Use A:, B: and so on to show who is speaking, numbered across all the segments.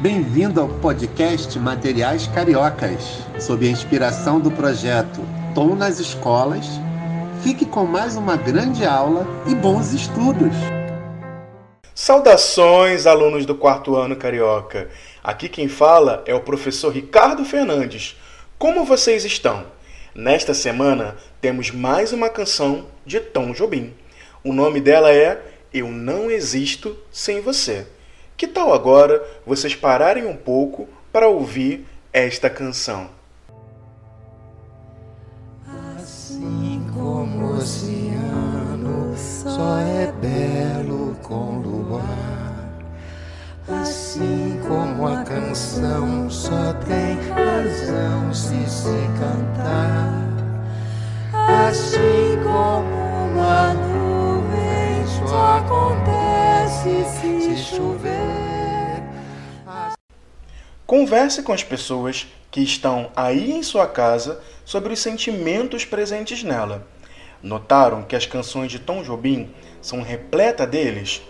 A: Bem-vindo ao podcast Materiais Cariocas, sob a inspiração do projeto Tom nas Escolas. Fique com mais uma grande aula e bons estudos!
B: Saudações, alunos do quarto ano carioca! Aqui quem fala é o professor Ricardo Fernandes. Como vocês estão? Nesta semana temos mais uma canção de Tom Jobim. O nome dela é Eu Não Existo Sem Você. Que tal agora vocês pararem um pouco para ouvir esta canção?
C: Assim como o oceano só é belo com luar, assim como a canção só tem razão se se cantar, assim como
B: Converse com as pessoas que estão aí em sua casa sobre os sentimentos presentes nela. Notaram que as canções de Tom Jobim são repletas deles?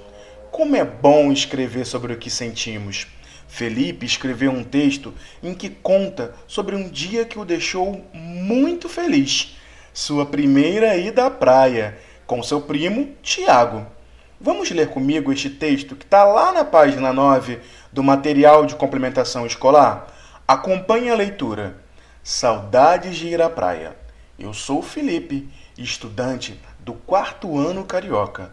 B: Como é bom escrever sobre o que sentimos. Felipe escreveu um texto em que conta sobre um dia que o deixou muito feliz. Sua primeira ida à praia, com seu primo Tiago. Vamos ler comigo este texto que está lá na página 9 do material de complementação escolar? Acompanhe a leitura. Saudades de ir à praia. Eu sou Felipe, estudante do quarto ano carioca.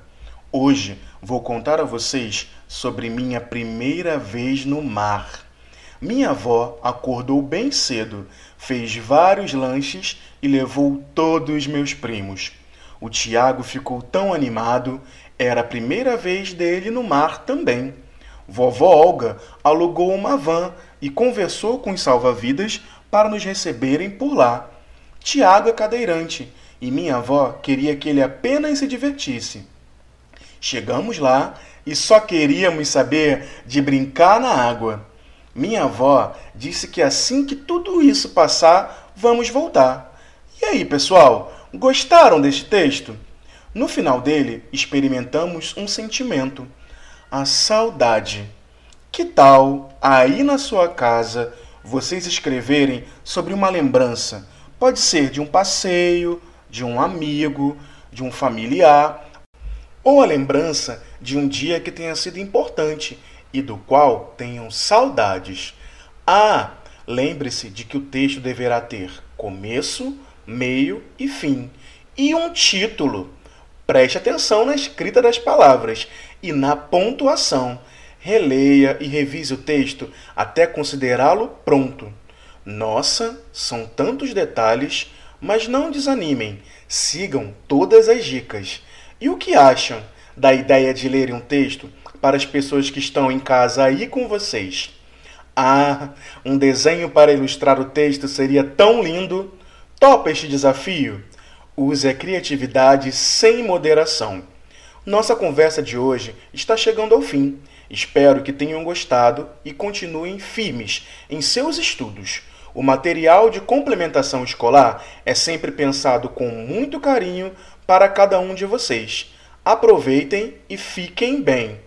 B: Hoje vou contar a vocês sobre minha primeira vez no mar. Minha avó acordou bem cedo, fez vários lanches e levou todos os meus primos. O Tiago ficou tão animado, era a primeira vez dele no mar também. Vovó Olga alugou uma van e conversou com os salva-vidas para nos receberem por lá. Tiago é cadeirante e minha avó queria que ele apenas se divertisse. Chegamos lá e só queríamos saber de brincar na água. Minha avó disse que assim que tudo isso passar, vamos voltar. E aí, pessoal, gostaram deste texto? No final dele, experimentamos um sentimento, a saudade. Que tal aí na sua casa vocês escreverem sobre uma lembrança? Pode ser de um passeio, de um amigo, de um familiar, ou a lembrança de um dia que tenha sido importante e do qual tenham saudades. Ah, lembre-se de que o texto deverá ter começo, meio e fim, e um título. Preste atenção na escrita das palavras e na pontuação. Releia e revise o texto até considerá-lo pronto. Nossa, são tantos detalhes, mas não desanimem, sigam todas as dicas. E o que acham da ideia de lerem um texto para as pessoas que estão em casa aí com vocês? Ah, um desenho para ilustrar o texto seria tão lindo! Topa este desafio? Use a criatividade sem moderação. Nossa conversa de hoje está chegando ao fim. Espero que tenham gostado e continuem firmes em seus estudos. O material de complementação escolar é sempre pensado com muito carinho para cada um de vocês. Aproveitem e fiquem bem!